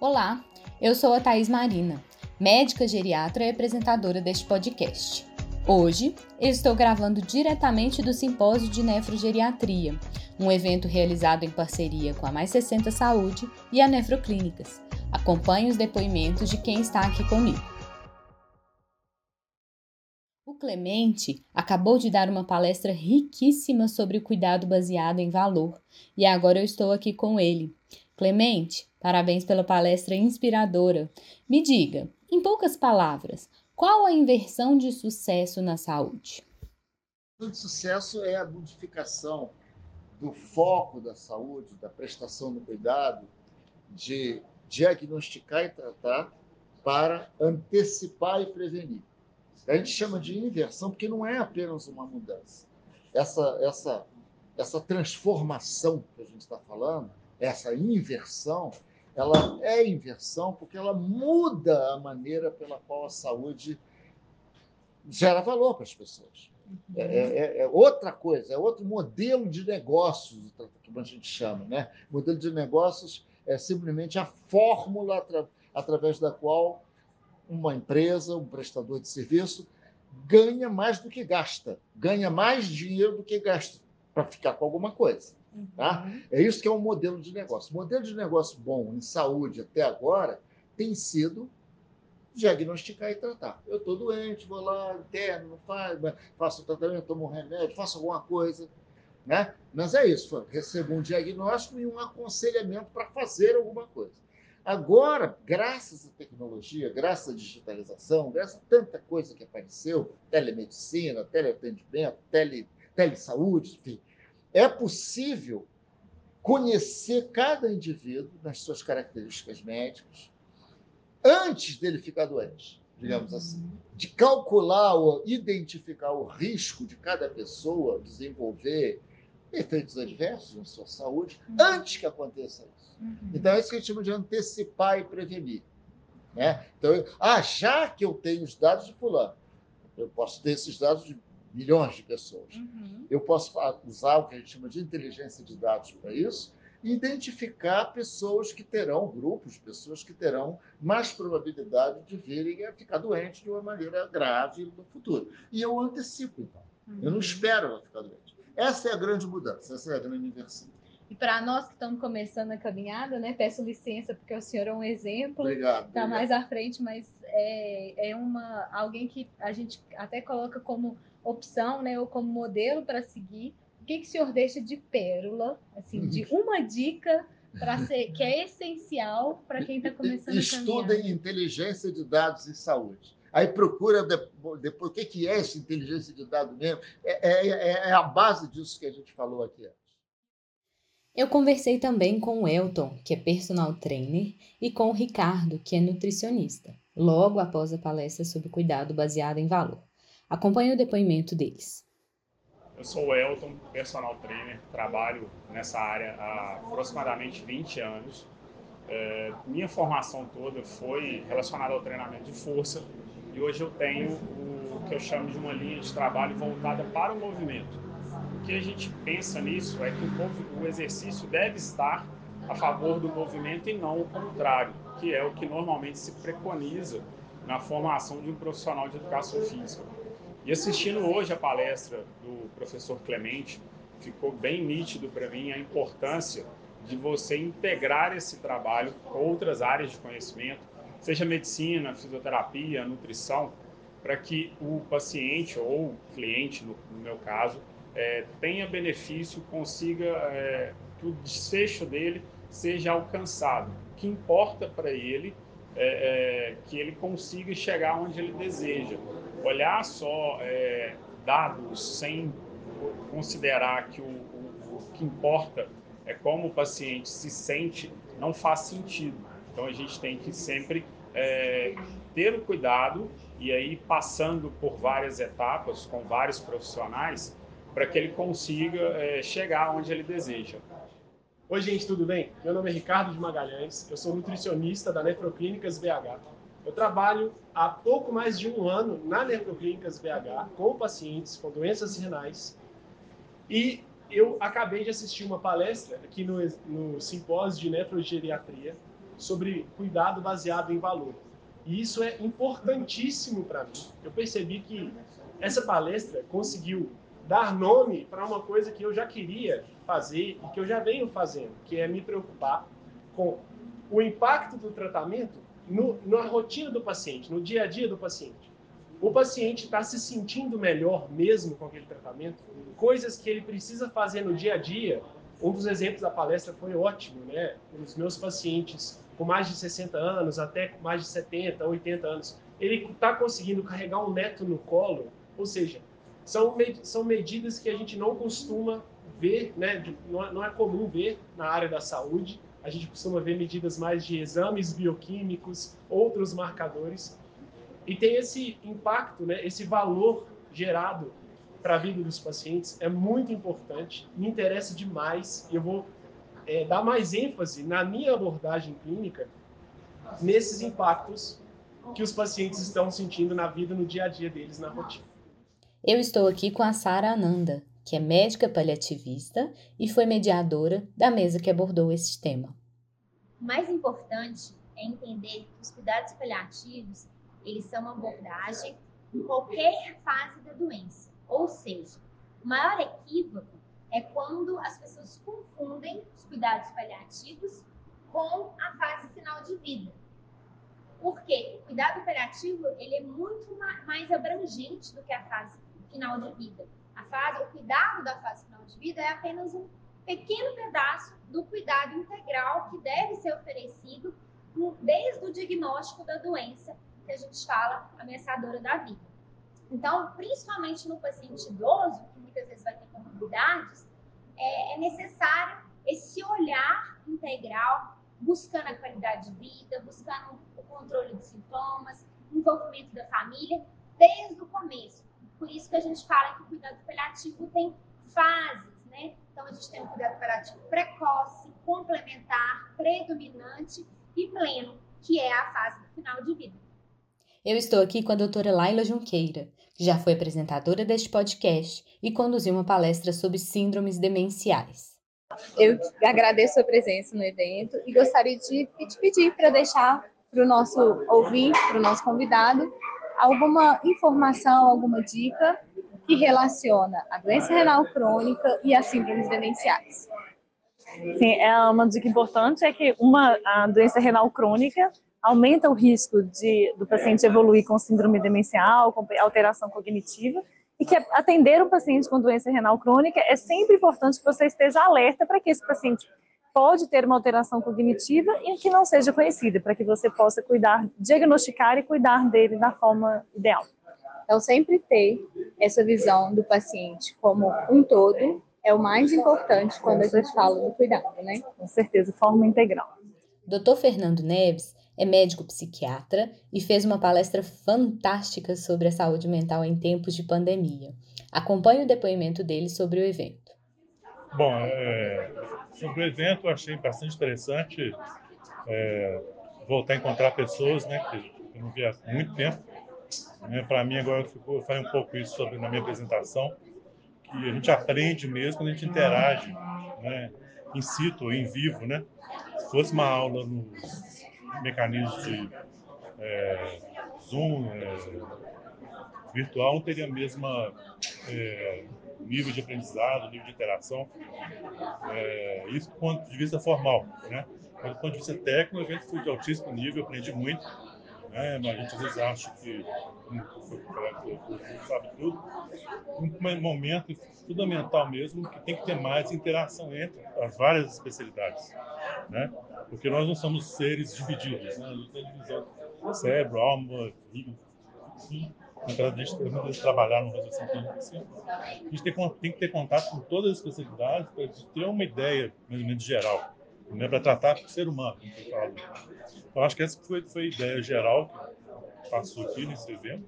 Olá, eu sou a Thaís Marina, médica geriatra e apresentadora deste podcast. Hoje, eu estou gravando diretamente do Simpósio de Nefrogeriatria, um evento realizado em parceria com a Mais 60 Saúde e a Nefroclínicas. Acompanhe os depoimentos de quem está aqui comigo. O Clemente acabou de dar uma palestra riquíssima sobre o cuidado baseado em valor e agora eu estou aqui com ele. Clemente, Parabéns pela palestra inspiradora. Me diga, em poucas palavras, qual a inversão de sucesso na saúde? O sucesso é a modificação do foco da saúde, da prestação do cuidado, de diagnosticar e tratar para antecipar e prevenir. A gente chama de inversão porque não é apenas uma mudança. Essa, essa, essa transformação que a gente está falando, essa inversão, ela é inversão porque ela muda a maneira pela qual a saúde gera valor para as pessoas. É, é, é, é, outra coisa, é outro modelo de negócios, como a gente chama. Né? O modelo de negócios é simplesmente a fórmula atra, através da qual uma empresa, um prestador de serviço, ganha mais do que gasta, ganha mais dinheiro do que gasta para ficar com alguma coisa. Tá? Uhum. É isso que é um modelo de negócio. O modelo de negócio bom em saúde até agora tem sido diagnosticar e tratar. Eu estou doente, vou lá, interno, faço tratamento, tomo um remédio, faço alguma coisa. Né? Mas é isso, recebo um diagnóstico e um aconselhamento para fazer alguma coisa. Agora, graças à tecnologia, graças à digitalização, graças a tanta coisa que apareceu, telemedicina, teleatendimento, tele, telesaúde, enfim, é possível conhecer cada indivíduo nas suas características médicas antes dele ficar doente, digamos uhum. assim, de calcular ou identificar o risco de cada pessoa desenvolver efeitos adversos na sua saúde uhum. antes que aconteça isso. Uhum. Então é isso que a gente chama de antecipar e prevenir. Né? Então, ah, já que eu tenho os dados de fulano, eu posso ter esses dados de milhões de pessoas. Uhum. Eu posso usar o que a gente chama de inteligência de dados para isso e identificar pessoas que terão, grupos, pessoas que terão mais probabilidade de virem a ficar doentes de uma maneira grave no futuro. E eu antecipo, então. Uhum. Eu não uhum. espero ela ficar doente. Essa é a grande mudança, essa é a grande inversão. E para nós que estamos começando a caminhada, né, peço licença porque o senhor é um exemplo. Obrigado. Está mais à frente, mas é, é uma alguém que a gente até coloca como opção, né, ou como modelo para seguir, o que, que o senhor deixa de pérola, assim, de uhum. uma dica para ser que é essencial para quem está começando Estuda a em inteligência de dados e saúde. Aí procura depois o que, que é essa inteligência de dados mesmo. É, é, é, é a base disso que a gente falou aqui antes. Eu conversei também com o Elton, que é personal trainer, e com o Ricardo, que é nutricionista, logo após a palestra sobre cuidado baseado em valor. Acompanhe o depoimento deles. Eu sou o Elton, personal trainer, trabalho nessa área há aproximadamente 20 anos. É, minha formação toda foi relacionada ao treinamento de força e hoje eu tenho o que eu chamo de uma linha de trabalho voltada para o movimento. O que a gente pensa nisso é que o, o exercício deve estar a favor do movimento e não o contrário, que é o que normalmente se preconiza na formação de um profissional de educação física. E assistindo hoje a palestra do professor Clemente, ficou bem nítido para mim a importância de você integrar esse trabalho com outras áreas de conhecimento, seja medicina, fisioterapia, nutrição, para que o paciente ou o cliente, no, no meu caso, é, tenha benefício, consiga é, que o desfecho dele seja alcançado. O que importa para ele é, é que ele consiga chegar onde ele deseja olhar só é, dados sem considerar que o, o, o que importa é como o paciente se sente, não faz sentido. Então a gente tem que sempre é, ter o cuidado e aí passando por várias etapas com vários profissionais para que ele consiga é, chegar onde ele deseja. Oi, gente, tudo bem? Meu nome é Ricardo de Magalhães, eu sou nutricionista da Nefroclínicas BH eu trabalho há pouco mais de um ano na Nefroclínicas BH com pacientes com doenças renais e eu acabei de assistir uma palestra aqui no, no simpósio de nefrogeriatria sobre cuidado baseado em valor. E isso é importantíssimo para mim. Eu percebi que essa palestra conseguiu dar nome para uma coisa que eu já queria fazer e que eu já venho fazendo, que é me preocupar com o impacto do tratamento no, na rotina do paciente, no dia a dia do paciente. O paciente está se sentindo melhor mesmo com aquele tratamento? Coisas que ele precisa fazer no dia a dia. Um dos exemplos da palestra foi ótimo, né? Os meus pacientes com mais de 60 anos, até mais de 70, 80 anos, ele está conseguindo carregar um neto no colo, ou seja, são, são medidas que a gente não costuma ver, né? é, não é comum ver na área da saúde. A gente costuma ver medidas mais de exames bioquímicos, outros marcadores, e tem esse impacto, né? esse valor gerado para a vida dos pacientes é muito importante, me interessa demais e eu vou é, dar mais ênfase na minha abordagem clínica nesses impactos que os pacientes estão sentindo na vida, no dia a dia deles, na rotina. Eu estou aqui com a Sara Ananda, que é médica paliativista e foi mediadora da mesa que abordou esse tema. O mais importante é entender que os cuidados paliativos, eles são uma abordagem em qualquer fase da doença. Ou seja, o maior equívoco é quando as pessoas confundem os cuidados paliativos com a fase final de vida. Porque o cuidado paliativo ele é muito mais abrangente do que a fase final de vida. A fase, o cuidado da fase final de vida é apenas um pequeno pedaço do cuidado integral que deve ser oferecido desde o diagnóstico da doença que a gente fala ameaçadora da vida. Então, principalmente no paciente idoso, que muitas vezes vai ter comorbidades, é, é necessário esse olhar integral, buscando a qualidade de vida, buscando o controle de sintomas, envolvimento da família, desde o começo. Por isso que a gente fala que o cuidado paliativo tem fases, né? Então, a gente tem o cuidado paliativo precoce, complementar, predominante e pleno, que é a fase do final de vida. Eu estou aqui com a doutora Laila Junqueira, que já foi apresentadora deste podcast e conduziu uma palestra sobre síndromes demenciais. Eu agradeço a presença no evento e gostaria de te pedir para deixar para o nosso ouvinte, para o nosso convidado, alguma informação, alguma dica que relaciona a doença renal crônica e as síndromes demenciais. Sim, é uma dica importante é que uma a doença renal crônica aumenta o risco de, do paciente evoluir com síndrome demencial, com alteração cognitiva, e que atender um paciente com doença renal crônica é sempre importante que você esteja alerta para que esse paciente pode ter uma alteração cognitiva e que não seja conhecida, para que você possa cuidar, diagnosticar e cuidar dele da forma ideal. Então, sempre ter essa visão do paciente como um todo é o mais importante quando a gente fala do cuidado, né? Com certeza, forma integral. Dr. Fernando Neves é médico psiquiatra e fez uma palestra fantástica sobre a saúde mental em tempos de pandemia. Acompanhe o depoimento dele sobre o evento. Bom, é, sobre o evento eu achei bastante interessante é, voltar a encontrar pessoas né, que eu não via há muito tempo. Né, Para mim agora ficou, eu falei um pouco isso sobre na minha apresentação, que a gente aprende mesmo quando a gente interage né, in situ, em vivo, né? Se fosse uma aula no mecanismos de é, Zoom, é, virtual, não teria a mesma é, nível de aprendizado, nível de interação. É, isso do ponto de vista formal. Né? Mas do ponto de vista técnico, o evento foi de altíssimo nível, aprendi muito. Né? Mas a gente às vezes acha que sabe tudo. Um momento fundamental mesmo que tem que ter mais interação entre as várias especialidades. Né? porque nós não somos seres divididos, né? A divisão cérebro, alma, rim, Apesar de a gente trabalhar no resolução clínica assim, a gente tem, tem, que ter contato com todas as especialidades para ter uma ideia, mais ou menos, geral, né? para tratar o ser humano. Então, acho que essa foi, foi a ideia geral que passou aqui nesse evento.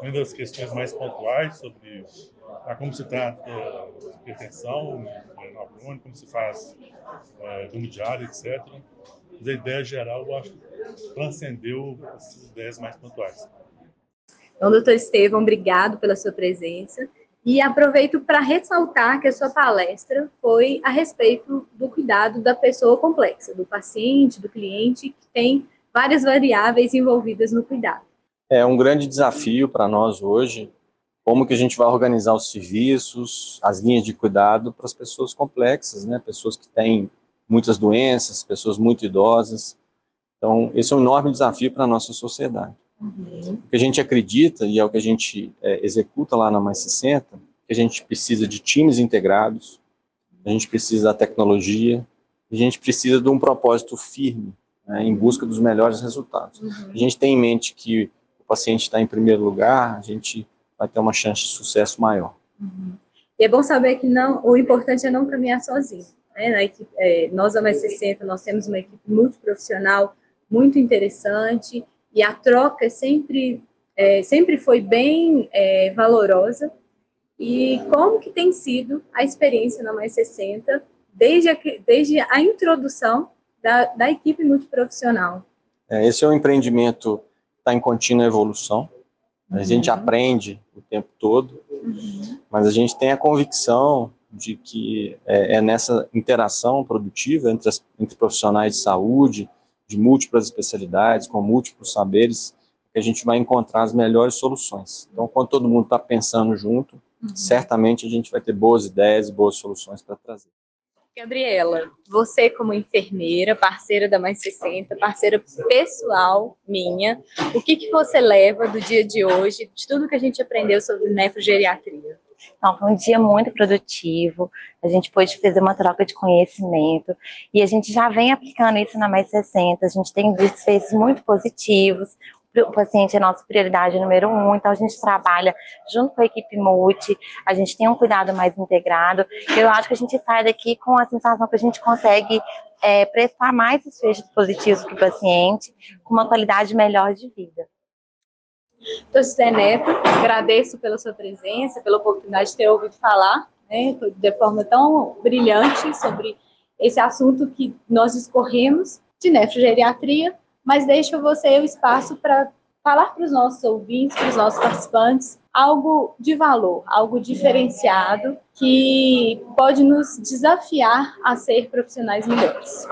Uma das questões mais pontuais sobre a como se trata a hipertensão renal crônica, como se faz é, diário, etc. Mas a ideia geral, eu acho que transcendeu essas ideias mais pontuais. Então, doutor Estevam, obrigado pela sua presença. E aproveito para ressaltar que a sua palestra foi a respeito do cuidado da pessoa complexa, do paciente, do cliente, que tem várias variáveis envolvidas no cuidado. É um grande desafio para nós hoje, como que a gente vai organizar os serviços, as linhas de cuidado para as pessoas complexas, né? Pessoas que têm muitas doenças, pessoas muito idosas. Então, esse é um enorme desafio para a nossa sociedade. Uhum. O que a gente acredita, e é o que a gente é, executa lá na Mais 60, que a gente precisa de times integrados, a gente precisa da tecnologia, a gente precisa de um propósito firme, né, em busca dos melhores resultados. Uhum. A gente tem em mente que o paciente está em primeiro lugar, a gente vai ter uma chance de sucesso maior. Uhum. E é bom saber que não, o importante é não caminhar sozinho. Né? Na equipe, é, nós, a Mais 60, nós temos uma equipe multiprofissional muito interessante, e a troca sempre, é, sempre foi bem é, valorosa. E como que tem sido a experiência na Mais 60 desde a, desde a introdução da, da equipe multiprofissional? É, esse é um empreendimento que está em contínua evolução. A uhum. gente aprende o tempo todo, uhum. mas a gente tem a convicção de que é, é nessa interação produtiva entre, as, entre profissionais de saúde, de múltiplas especialidades, com múltiplos saberes, que a gente vai encontrar as melhores soluções. Então, quando todo mundo está pensando junto, uhum. certamente a gente vai ter boas ideias e boas soluções para trazer. Gabriela, você como enfermeira, parceira da Mais 60, parceira pessoal minha, o que, que você leva do dia de hoje, de tudo que a gente aprendeu sobre nefrogeriatria? Então, foi um dia muito produtivo, a gente pôde fazer uma troca de conhecimento e a gente já vem aplicando isso na Mais 60, a gente tem visto muito positivos, o paciente é nossa prioridade número um, então a gente trabalha junto com a equipe multi, a gente tem um cuidado mais integrado. Eu acho que a gente sai daqui com a sensação que a gente consegue é, prestar mais desfechos positivos para o paciente, com uma qualidade melhor de vida. José Neto, agradeço pela sua presença, pela oportunidade de ter ouvido falar né, de forma tão brilhante sobre esse assunto que nós discorremos de nefrogeriatria, mas deixo você o espaço para falar para os nossos ouvintes, para os nossos participantes, algo de valor, algo diferenciado que pode nos desafiar a ser profissionais melhores.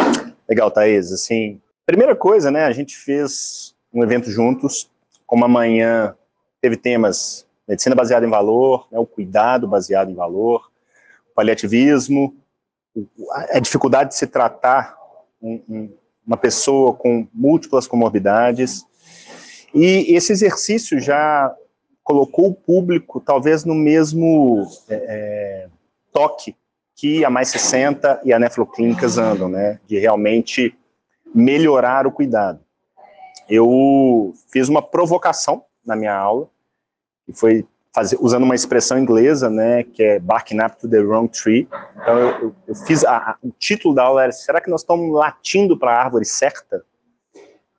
Legal, Thaís. Assim, primeira coisa, né, a gente fez um evento juntos como amanhã teve temas medicina baseada em valor, né, o cuidado baseado em valor, o paliativismo, a dificuldade de se tratar um, um, uma pessoa com múltiplas comorbidades. E esse exercício já colocou o público talvez no mesmo é, é toque que a Mais 60 e a Nefroclínicas andam, né, de realmente melhorar o cuidado eu fiz uma provocação na minha aula, que foi fazer, usando uma expressão inglesa, né, que é barking up to the wrong tree. Então eu, eu, eu fiz, a, a, o título da aula era, será que nós estamos latindo para a árvore certa?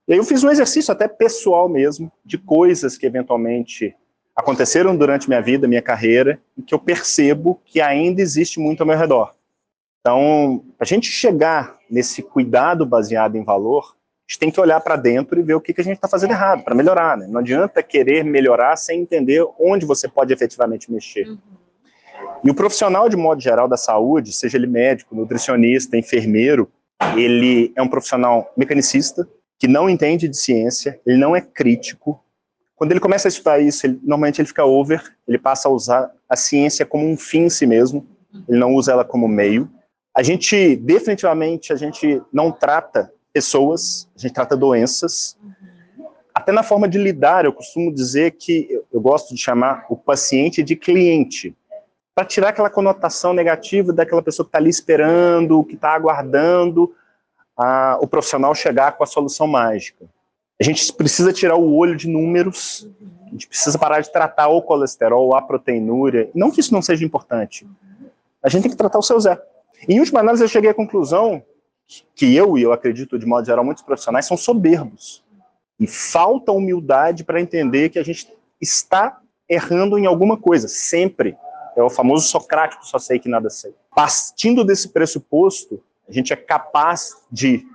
E aí eu fiz um exercício até pessoal mesmo, de coisas que eventualmente aconteceram durante minha vida, minha carreira, e que eu percebo que ainda existe muito ao meu redor. Então, a gente chegar nesse cuidado baseado em valor, gente tem que olhar para dentro e ver o que, que a gente está fazendo errado, para melhorar. Né? Não adianta querer melhorar sem entender onde você pode efetivamente mexer. Uhum. E o profissional, de modo geral, da saúde, seja ele médico, nutricionista, enfermeiro, ele é um profissional mecanicista, que não entende de ciência, ele não é crítico. Quando ele começa a estudar isso, ele, normalmente ele fica over, ele passa a usar a ciência como um fim em si mesmo, ele não usa ela como meio. A gente, definitivamente, a gente não trata pessoas, a gente trata doenças. Até na forma de lidar, eu costumo dizer que eu, gosto de chamar o paciente de cliente, para tirar aquela conotação negativa daquela pessoa que está ali esperando, que está aguardando a, o profissional chegar com a solução mágica. A gente precisa tirar o olho de números, a gente precisa parar de tratar o colesterol, a proteinúria, não que isso não seja importante, a gente tem que tratar o seu Zé. Em última análise, eu cheguei à conclusão que eu e eu acredito de modo geral muitos profissionais são soberbos e falta humildade para entender que a gente está errando em alguma coisa sempre. É o famoso socrático, só sei que nada sei. Partindo desse pressuposto, a gente é capaz de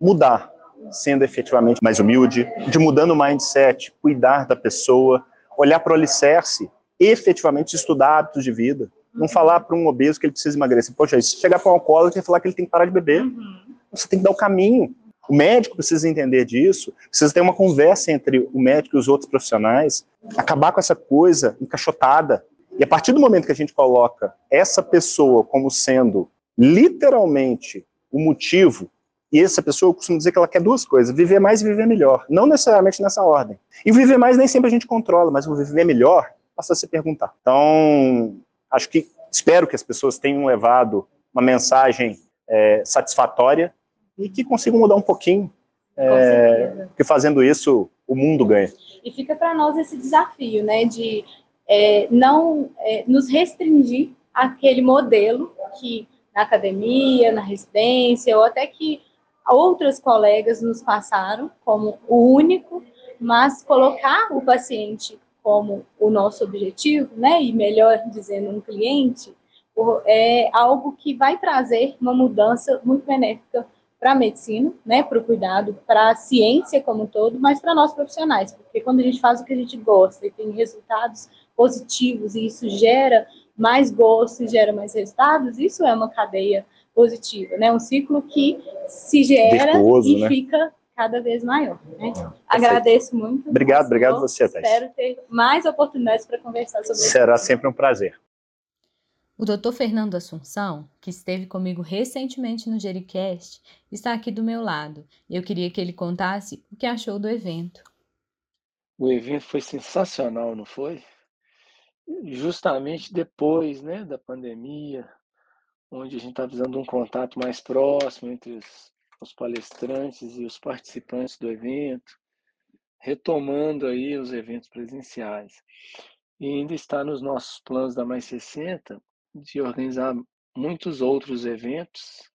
mudar, sendo efetivamente mais humilde, de mudando o mindset, cuidar da pessoa, olhar para o alicerce efetivamente estudar hábitos de vida. Não falar para um obeso que ele precisa emagrecer. Poxa, se chegar para um alcoólatra e falar que ele tem que parar de beber, uhum. você tem que dar o caminho. O médico precisa entender disso, precisa ter uma conversa entre o médico e os outros profissionais, acabar com essa coisa encaixotada. E a partir do momento que a gente coloca essa pessoa como sendo literalmente o motivo, e essa pessoa, eu costumo dizer que ela quer duas coisas, viver mais e viver melhor, não necessariamente nessa ordem. E viver mais nem sempre a gente controla, mas o viver melhor passa a se perguntar. Então, acho que, espero que as pessoas tenham levado uma mensagem é, satisfatória e que consigam mudar um pouquinho, é, porque fazendo isso o mundo ganha. E fica para nós esse desafio, né, de é, não é, nos restringir àquele modelo que na academia, na residência, ou até que outras colegas nos passaram como o único, mas colocar o paciente como o nosso objetivo, né, e melhor dizendo, um cliente, é algo que vai trazer uma mudança muito benéfica para a medicina, né, para o cuidado, para a ciência como um todo, mas para nós profissionais, porque quando a gente faz o que a gente gosta e tem resultados positivos e isso gera mais gosto e gera mais resultados, isso é uma cadeia positiva, né, um ciclo que se gera Virtuoso, e né? fica cada vez maior. Né? É, Agradeço muito. Obrigado, obrigado você, Thais. Espero ter mais oportunidades para conversar sobre isso. Será sempre um prazer. O Dr. Fernando Assunção, que esteve comigo recentemente no Jericast, está aqui do meu lado eu queria que ele contasse o que achou do evento. O evento foi sensacional, não foi? Justamente depois né, da pandemia, onde a gente está precisando de um contato mais próximo entre os, os palestrantes e os participantes do evento, retomando aí os eventos presenciais. E ainda está nos nossos planos da Mais 60 de organizar muitos outros eventos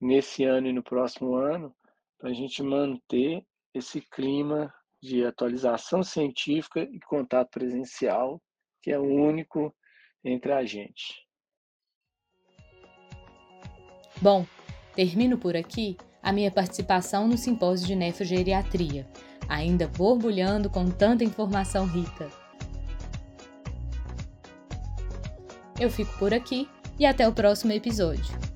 nesse ano e no próximo ano, para a gente manter esse clima de atualização científica e contato presencial, que é único entre a gente. Bom, termino por aqui a minha participação no simpósio de nefrogeriatria, ainda borbulhando com tanta informação rica. Eu fico por aqui e até o próximo episódio.